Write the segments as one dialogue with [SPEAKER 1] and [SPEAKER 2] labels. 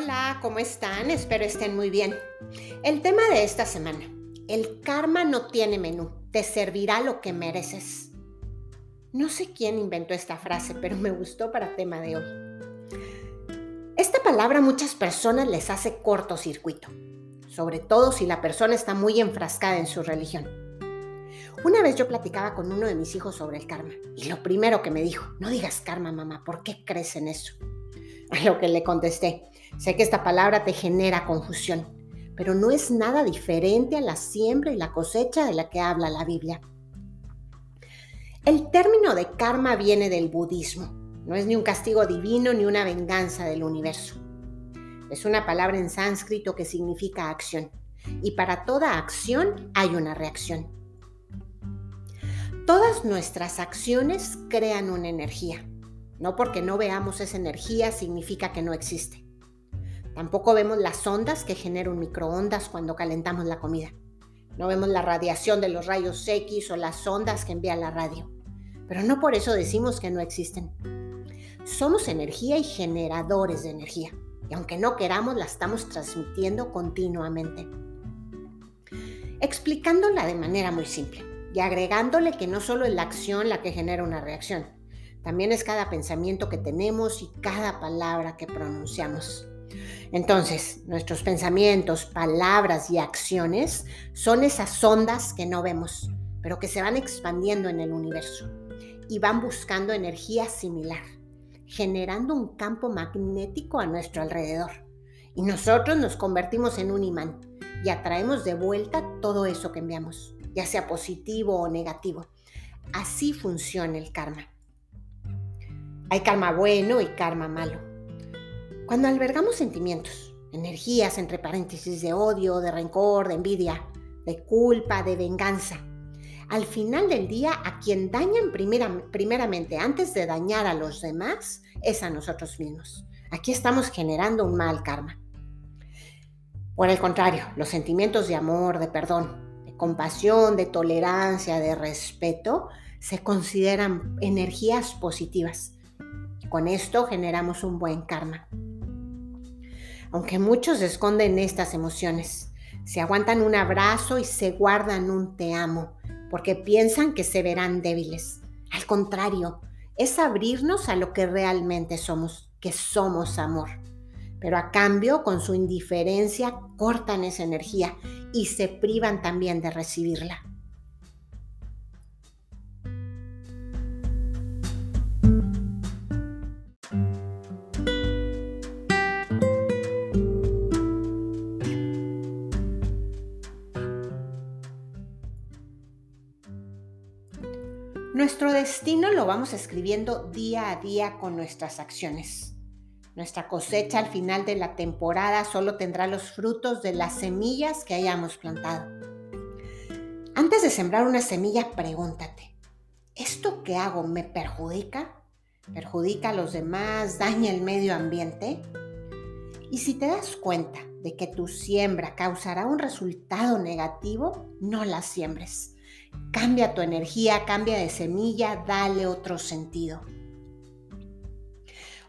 [SPEAKER 1] Hola, ¿cómo están? Espero estén muy bien. El tema de esta semana. El karma no tiene menú, te servirá lo que mereces. No sé quién inventó esta frase, pero me gustó para tema de hoy. Esta palabra muchas personas les hace cortocircuito, sobre todo si la persona está muy enfrascada en su religión. Una vez yo platicaba con uno de mis hijos sobre el karma y lo primero que me dijo, no digas karma mamá, ¿por qué crees en eso? A lo que le contesté, Sé que esta palabra te genera confusión, pero no es nada diferente a la siembra y la cosecha de la que habla la Biblia. El término de karma viene del budismo. No es ni un castigo divino ni una venganza del universo. Es una palabra en sánscrito que significa acción. Y para toda acción hay una reacción. Todas nuestras acciones crean una energía. No porque no veamos esa energía significa que no existe. Tampoco vemos las ondas que genera un microondas cuando calentamos la comida. No vemos la radiación de los rayos X o las ondas que envía la radio. Pero no por eso decimos que no existen. Somos energía y generadores de energía. Y aunque no queramos, la estamos transmitiendo continuamente. Explicándola de manera muy simple y agregándole que no solo es la acción la que genera una reacción, también es cada pensamiento que tenemos y cada palabra que pronunciamos. Entonces, nuestros pensamientos, palabras y acciones son esas ondas que no vemos, pero que se van expandiendo en el universo y van buscando energía similar, generando un campo magnético a nuestro alrededor. Y nosotros nos convertimos en un imán y atraemos de vuelta todo eso que enviamos, ya sea positivo o negativo. Así funciona el karma. Hay karma bueno y karma malo. Cuando albergamos sentimientos, energías entre paréntesis de odio, de rencor, de envidia, de culpa, de venganza, al final del día a quien dañan primeramente antes de dañar a los demás es a nosotros mismos. Aquí estamos generando un mal karma. Por el contrario, los sentimientos de amor, de perdón, de compasión, de tolerancia, de respeto, se consideran energías positivas. Con esto generamos un buen karma aunque muchos esconden estas emociones. Se aguantan un abrazo y se guardan un te amo, porque piensan que se verán débiles. Al contrario, es abrirnos a lo que realmente somos, que somos amor. Pero a cambio, con su indiferencia, cortan esa energía y se privan también de recibirla. Nuestro destino lo vamos escribiendo día a día con nuestras acciones. Nuestra cosecha al final de la temporada solo tendrá los frutos de las semillas que hayamos plantado. Antes de sembrar una semilla, pregúntate, ¿esto que hago me perjudica? ¿Perjudica a los demás? ¿Daña el medio ambiente? Y si te das cuenta de que tu siembra causará un resultado negativo, no la siembres Cambia tu energía, cambia de semilla, dale otro sentido.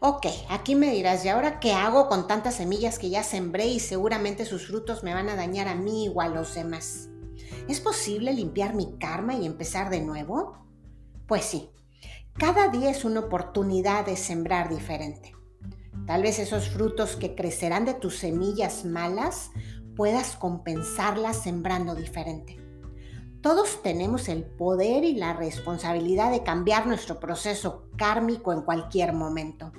[SPEAKER 1] Ok, aquí me dirás, ¿y ahora qué hago con tantas semillas que ya sembré y seguramente sus frutos me van a dañar a mí o a los demás? ¿Es posible limpiar mi karma y empezar de nuevo? Pues sí, cada día es una oportunidad de sembrar diferente. Tal vez esos frutos que crecerán de tus semillas malas puedas compensarlas sembrando diferente. Todos tenemos el poder y la responsabilidad de cambiar nuestro proceso kármico en cualquier momento.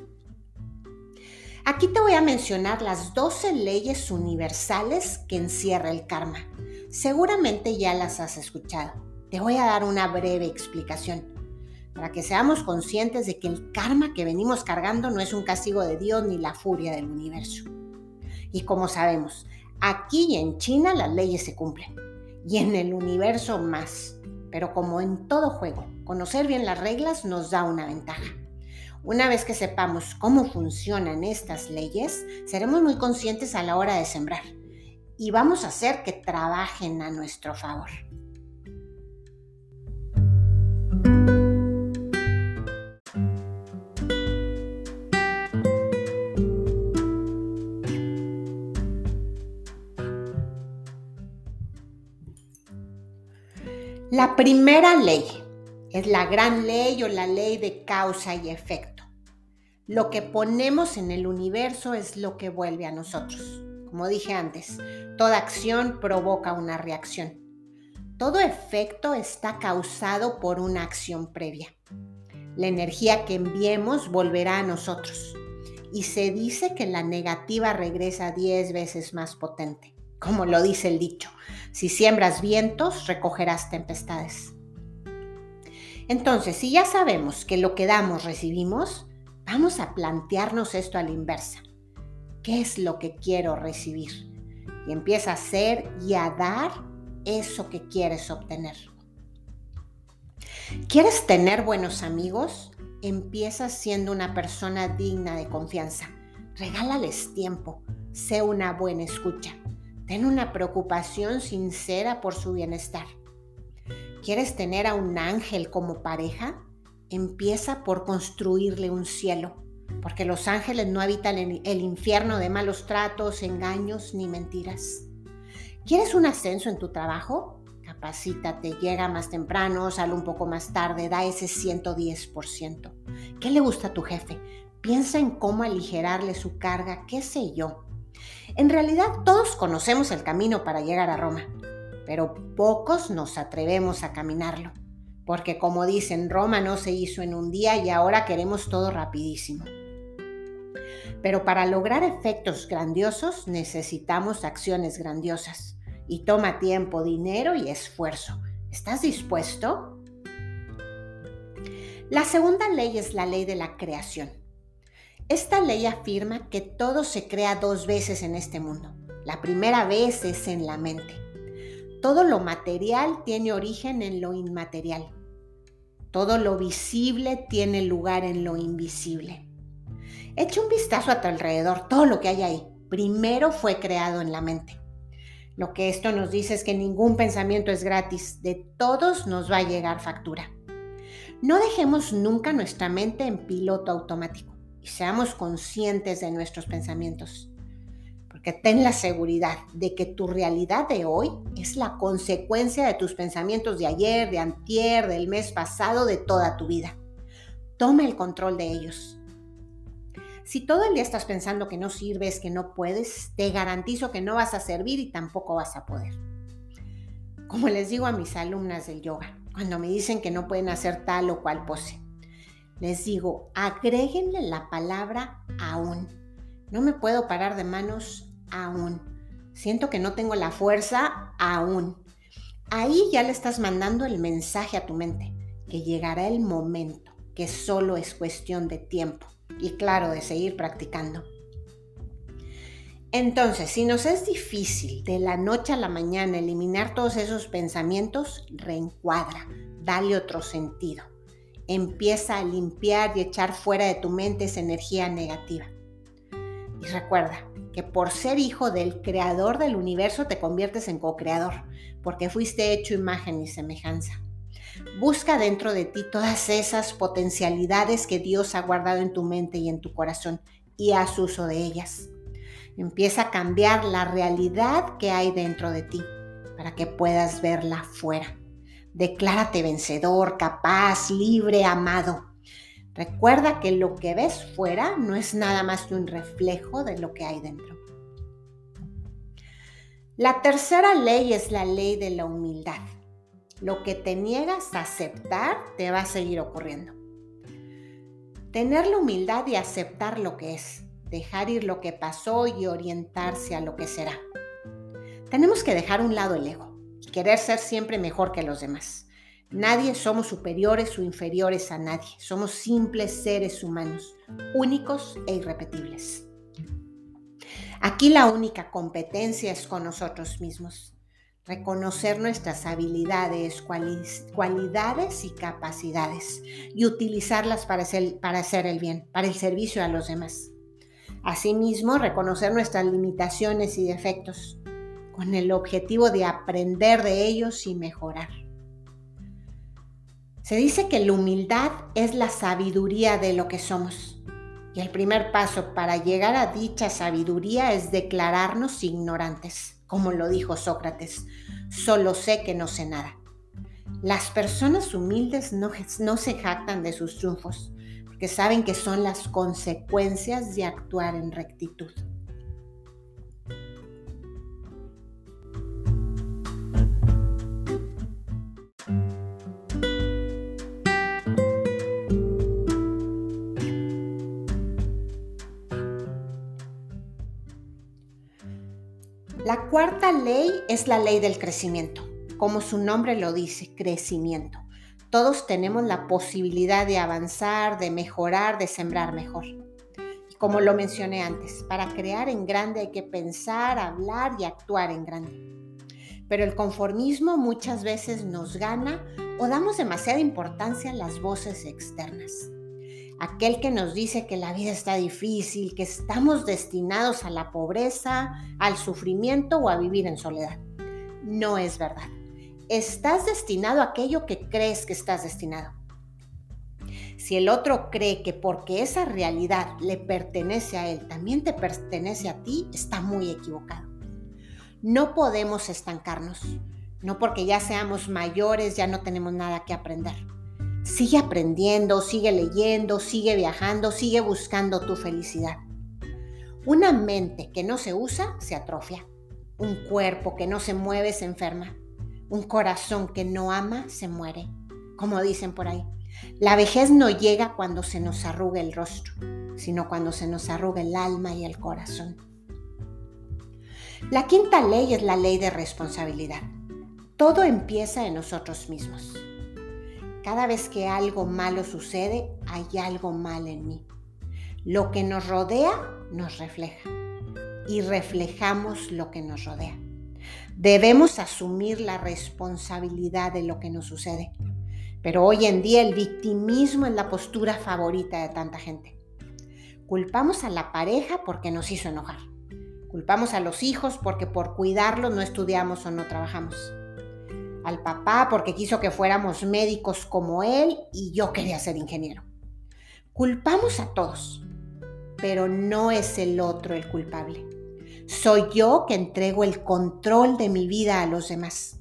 [SPEAKER 1] Aquí te voy a mencionar las 12 leyes universales que encierra el karma. Seguramente ya las has escuchado. Te voy a dar una breve explicación para que seamos conscientes de que el karma que venimos cargando no es un castigo de Dios ni la furia del universo. Y como sabemos, aquí en China las leyes se cumplen y en el universo más. Pero como en todo juego, conocer bien las reglas nos da una ventaja. Una vez que sepamos cómo funcionan estas leyes, seremos muy conscientes a la hora de sembrar y vamos a hacer que trabajen a nuestro favor. La primera ley es la gran ley o la ley de causa y efecto. Lo que ponemos en el universo es lo que vuelve a nosotros. Como dije antes, toda acción provoca una reacción. Todo efecto está causado por una acción previa. La energía que enviemos volverá a nosotros. Y se dice que la negativa regresa 10 veces más potente. Como lo dice el dicho, si siembras vientos, recogerás tempestades. Entonces, si ya sabemos que lo que damos recibimos, vamos a plantearnos esto a la inversa. ¿Qué es lo que quiero recibir? Y empieza a hacer y a dar eso que quieres obtener. ¿Quieres tener buenos amigos? Empieza siendo una persona digna de confianza. Regálales tiempo. Sé una buena escucha. Ten una preocupación sincera por su bienestar. ¿Quieres tener a un ángel como pareja? Empieza por construirle un cielo, porque los ángeles no habitan en el infierno de malos tratos, engaños ni mentiras. ¿Quieres un ascenso en tu trabajo? Capacítate, llega más temprano, sale un poco más tarde, da ese 110%. ¿Qué le gusta a tu jefe? Piensa en cómo aligerarle su carga, qué sé yo. En realidad todos conocemos el camino para llegar a Roma, pero pocos nos atrevemos a caminarlo porque como dicen, Roma no se hizo en un día y ahora queremos todo rapidísimo. Pero para lograr efectos grandiosos necesitamos acciones grandiosas y toma tiempo, dinero y esfuerzo. ¿Estás dispuesto? La segunda ley es la ley de la creación. Esta ley afirma que todo se crea dos veces en este mundo. La primera vez es en la mente. Todo lo material tiene origen en lo inmaterial. Todo lo visible tiene lugar en lo invisible. Echa un vistazo a tu alrededor, todo lo que hay ahí. Primero fue creado en la mente. Lo que esto nos dice es que ningún pensamiento es gratis, de todos nos va a llegar factura. No dejemos nunca nuestra mente en piloto automático seamos conscientes de nuestros pensamientos porque ten la seguridad de que tu realidad de hoy es la consecuencia de tus pensamientos de ayer, de antier, del mes pasado, de toda tu vida. Toma el control de ellos. Si todo el día estás pensando que no sirves, que no puedes, te garantizo que no vas a servir y tampoco vas a poder. Como les digo a mis alumnas del yoga, cuando me dicen que no pueden hacer tal o cual pose, les digo, agréguenle la palabra aún. No me puedo parar de manos aún. Siento que no tengo la fuerza aún. Ahí ya le estás mandando el mensaje a tu mente, que llegará el momento, que solo es cuestión de tiempo y claro, de seguir practicando. Entonces, si nos es difícil de la noche a la mañana eliminar todos esos pensamientos, reencuadra, dale otro sentido. Empieza a limpiar y echar fuera de tu mente esa energía negativa. Y recuerda que por ser hijo del creador del universo te conviertes en co-creador, porque fuiste hecho imagen y semejanza. Busca dentro de ti todas esas potencialidades que Dios ha guardado en tu mente y en tu corazón y haz uso de ellas. Empieza a cambiar la realidad que hay dentro de ti para que puedas verla fuera. Declárate vencedor, capaz, libre, amado. Recuerda que lo que ves fuera no es nada más que un reflejo de lo que hay dentro. La tercera ley es la ley de la humildad. Lo que te niegas a aceptar te va a seguir ocurriendo. Tener la humildad y aceptar lo que es, dejar ir lo que pasó y orientarse a lo que será. Tenemos que dejar un lado el ego querer ser siempre mejor que los demás. Nadie somos superiores o inferiores a nadie. Somos simples seres humanos, únicos e irrepetibles. Aquí la única competencia es con nosotros mismos. Reconocer nuestras habilidades, cualidades y capacidades y utilizarlas para hacer, para hacer el bien, para el servicio a los demás. Asimismo, reconocer nuestras limitaciones y defectos con el objetivo de aprender de ellos y mejorar. Se dice que la humildad es la sabiduría de lo que somos. Y el primer paso para llegar a dicha sabiduría es declararnos ignorantes, como lo dijo Sócrates. Solo sé que no sé nada. Las personas humildes no, se jactan de sus triunfos, porque saben que son las consecuencias de actuar en rectitud. La cuarta ley es la ley del crecimiento. Como su nombre lo dice, crecimiento. Todos tenemos la posibilidad de avanzar, de mejorar, de sembrar mejor. Y como lo mencioné antes, para crear en grande hay que pensar, hablar y actuar en grande. Pero el conformismo muchas veces nos gana o damos demasiada importancia a las voces externas aquel que nos dice que la vida está difícil, que estamos destinados a la pobreza, al sufrimiento o a vivir en soledad. No es verdad. Estás destinado a aquello que crees que estás destinado. Si el otro cree que porque esa realidad le pertenece a él, también te pertenece a ti, está muy equivocado. No podemos estancarnos. No porque ya seamos mayores, ya no tenemos nada que aprender Sigue aprendiendo, sigue leyendo, sigue viajando, sigue buscando tu felicidad. Una mente que no se usa se atrofia. Un cuerpo que no se mueve se enferma. Un corazón que no ama se muere, como dicen por ahí. La vejez no llega cuando se nos arruga el rostro, sino cuando se nos arruga el alma y el corazón. La quinta ley es la ley de responsabilidad. Todo empieza en nosotros mismos. Cada vez que algo malo sucede, hay algo mal en mí. Lo que nos rodea nos refleja y reflejamos lo que nos rodea. Debemos asumir la responsabilidad de lo que nos sucede. Pero hoy en día el victimismo es la postura favorita de tanta gente. Culpamos a la pareja porque nos hizo enojar. Culpamos a los hijos porque por cuidarlos no estudiamos o no trabajamos al papá porque quiso que fuéramos médicos como él y yo quería ser ingeniero. Culpamos a todos, pero no es el otro el culpable. Soy yo que entrego el control de mi vida a los demás.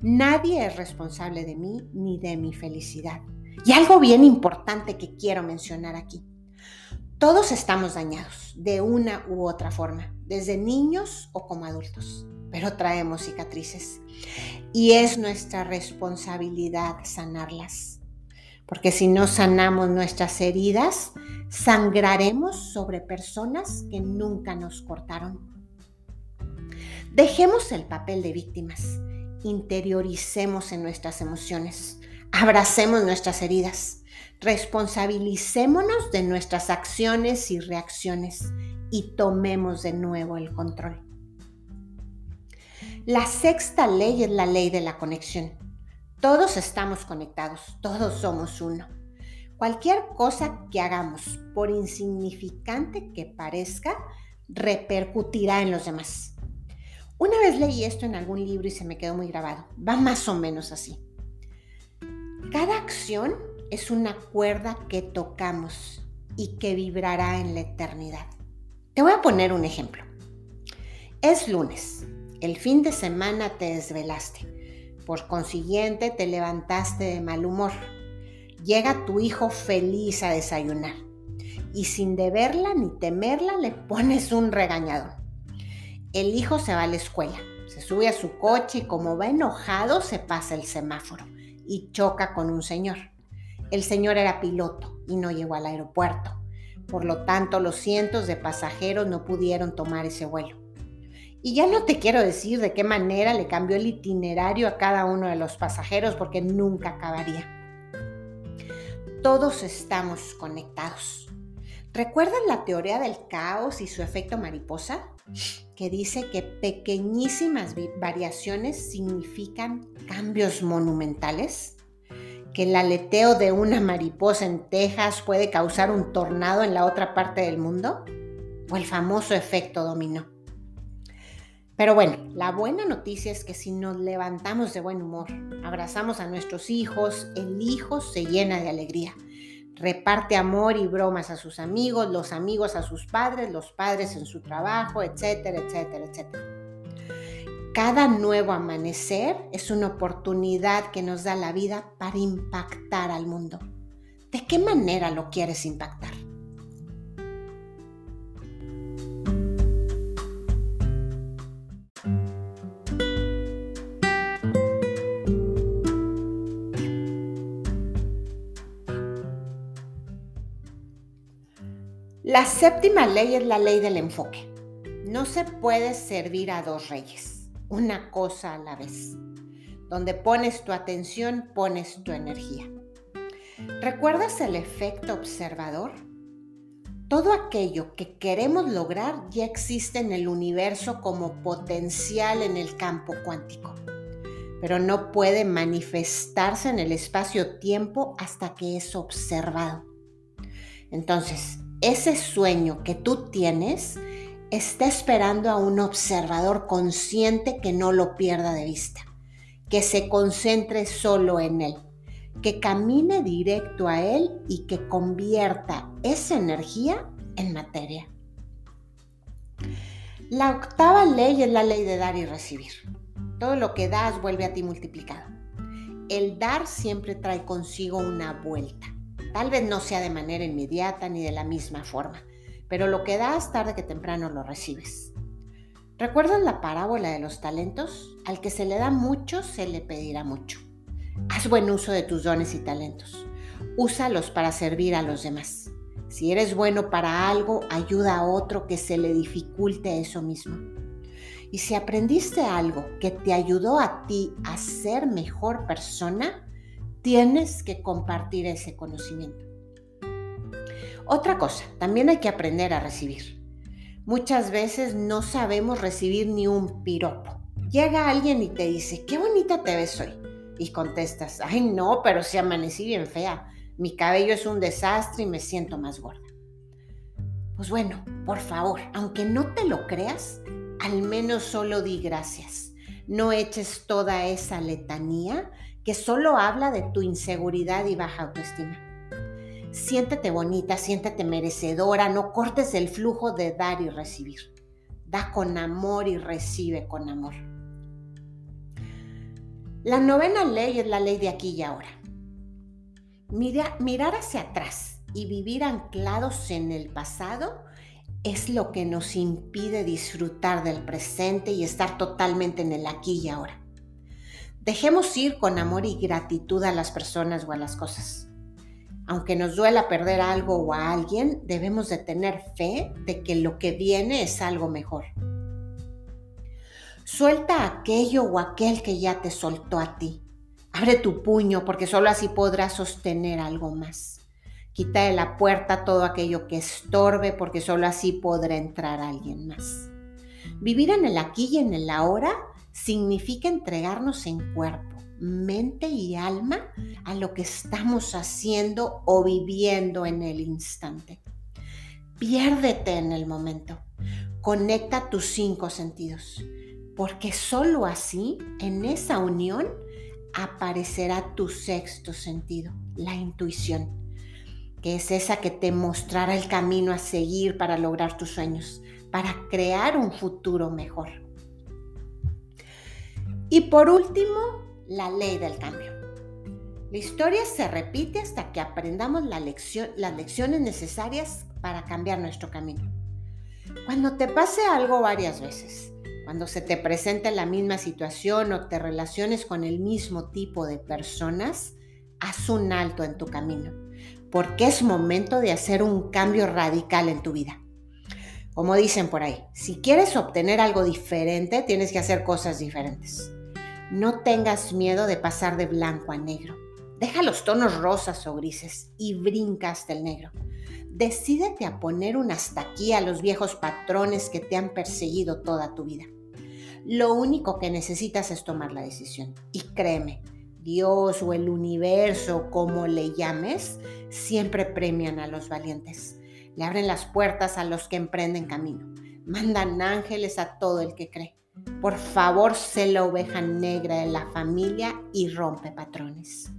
[SPEAKER 1] Nadie es responsable de mí ni de mi felicidad. Y algo bien importante que quiero mencionar aquí. Todos estamos dañados de una u otra forma, desde niños o como adultos pero traemos cicatrices. Y es nuestra responsabilidad sanarlas. Porque si no sanamos nuestras heridas, sangraremos sobre personas que nunca nos cortaron. Dejemos el papel de víctimas, interioricemos en nuestras emociones, abracemos nuestras heridas, responsabilicémonos de nuestras acciones y reacciones y tomemos de nuevo el control. La sexta ley es la ley de la conexión. Todos estamos conectados, todos somos uno. Cualquier cosa que hagamos, por insignificante que parezca, repercutirá en los demás. Una vez leí esto en algún libro y se me quedó muy grabado. Va más o menos así. Cada acción es una cuerda que tocamos y que vibrará en la eternidad. Te voy a poner un ejemplo. Es lunes. El fin de semana te desvelaste. Por consiguiente, te levantaste de mal humor. Llega tu hijo feliz a desayunar y sin deberla ni temerla le pones un regañador. El hijo se va a la escuela, se sube a su coche y como va enojado se pasa el semáforo y choca con un señor. El señor era piloto y no llegó al aeropuerto. Por lo tanto, los cientos de pasajeros no pudieron tomar ese vuelo. Y ya no te quiero decir de qué manera le cambió el itinerario a cada uno de los pasajeros porque nunca acabaría. Todos estamos conectados. ¿Recuerdan la teoría del caos y su efecto mariposa? Que dice que pequeñísimas variaciones significan cambios monumentales. Que el aleteo de una mariposa en Texas puede causar un tornado en la otra parte del mundo. O el famoso efecto dominó. Pero bueno, la buena noticia es que si nos levantamos de buen humor, abrazamos a nuestros hijos, el hijo se llena de alegría. Reparte amor y bromas a sus amigos, los amigos a sus padres, los padres en su trabajo, etcétera, etcétera, etcétera. cada nuevo amanecer es una oportunidad que nos da la vida para impactar al mundo. ¿De qué manera lo quieres impactar? La séptima ley es la ley del enfoque. No se puede servir a dos reyes, una cosa a la vez. Donde pones tu atención, pones tu energía. ¿Recuerdas el efecto observador? Todo aquello que queremos lograr ya existe en el universo como potencial en el campo cuántico, pero no puede manifestarse en el espacio-tiempo hasta que es observado. Entonces, ese sueño que tú tienes está esperando a un observador consciente que no lo pierda de vista, que se concentre solo en él, que camine directo a él y que convierta esa energía en materia. La octava ley es la ley de dar y recibir. Todo lo que das vuelve a ti multiplicado. El dar siempre trae consigo una vuelta. Tal vez no sea de manera inmediata ni de la misma forma, pero lo que das tarde que temprano lo recibes. ¿Recuerdas la parábola de los talentos? Al que se le da mucho, se le pedirá mucho. Haz buen uso de tus dones y talentos. Úsalos para servir a los demás. Si eres bueno para algo, ayuda a otro que se le dificulte eso mismo. Y si aprendiste algo que te ayudó a ti a ser mejor persona, tienes que compartir ese conocimiento. Otra cosa, también hay que aprender a recibir. Muchas veces no sabemos recibir ni un piropo. Llega alguien y te dice, qué bonita te ves hoy. Y contestas, ay no, pero si amanecí bien fea. Mi cabello es un desastre y me siento más gorda. Pues bueno, por favor, aunque no te lo creas, al menos solo di gracias. No eches toda esa letanía que solo habla de tu inseguridad y baja autoestima. Siéntete bonita, siéntete merecedora, no cortes el flujo de dar y recibir. Da con amor y recibe con amor. La novena ley es la ley de aquí y ahora. mirar hacia atrás y vivir anclados en el pasado es lo que nos impide disfrutar del presente y estar totalmente en el aquí y ahora. Dejemos ir con amor y gratitud a las personas o a las cosas. Aunque nos duela perder algo o a alguien, debemos de tener fe de que lo que viene es algo mejor. Suelta aquello o aquel que ya te soltó a ti. Abre tu puño porque solo así podrás sostener algo más. Quita de la puerta todo aquello que estorbe porque solo así podrá entrar alguien más. Vivir en el aquí y en el ahora significa entregarnos en cuerpo, mente y alma a lo que estamos haciendo o viviendo en el instante. Piérdete en el momento. Conecta tus cinco sentidos, porque sólo así, en esa unión, aparecerá tu sexto sentido, la intuición, que es esa que te mostrará el camino a seguir para lograr tus sueños, para crear un futuro mejor. Y por último, la ley del cambio. La historia se repite hasta que aprendamos las lecciones necesarias para cambiar nuestro camino. Cuando te pase algo varias veces, cuando se te presente la misma situación o te relaciones con el mismo tipo de personas, haz un alto en tu camino, porque es momento de hacer un cambio radical en tu vida. Como dicen por ahí, si quieres obtener algo diferente, tienes que hacer cosas diferentes. No tengas miedo de pasar de blanco a negro. Deja los tonos rosas o grises y brinca hasta el negro. Decídete a poner un hasta aquí a los viejos patrones que te han perseguido toda tu vida. Lo único que necesitas es tomar la decisión. Y créeme, Dios o el universo, como le llames, siempre premian a los valientes. Le abren las puertas a los que emprenden camino. Mandan ángeles a todo el que cree. Por favor, sé la oveja negra de la familia y rompe patrones.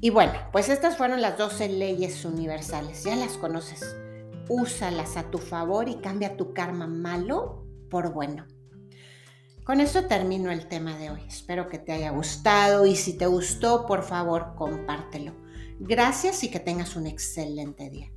[SPEAKER 1] Y bueno, pues estas fueron las 12 leyes universales. Ya las conoces. Úsalas a tu favor y cambia tu karma malo por bueno. Con esto termino el tema de hoy. Espero que te haya gustado y si te gustó, por favor, compártelo. Gracias y que tengas un excelente día.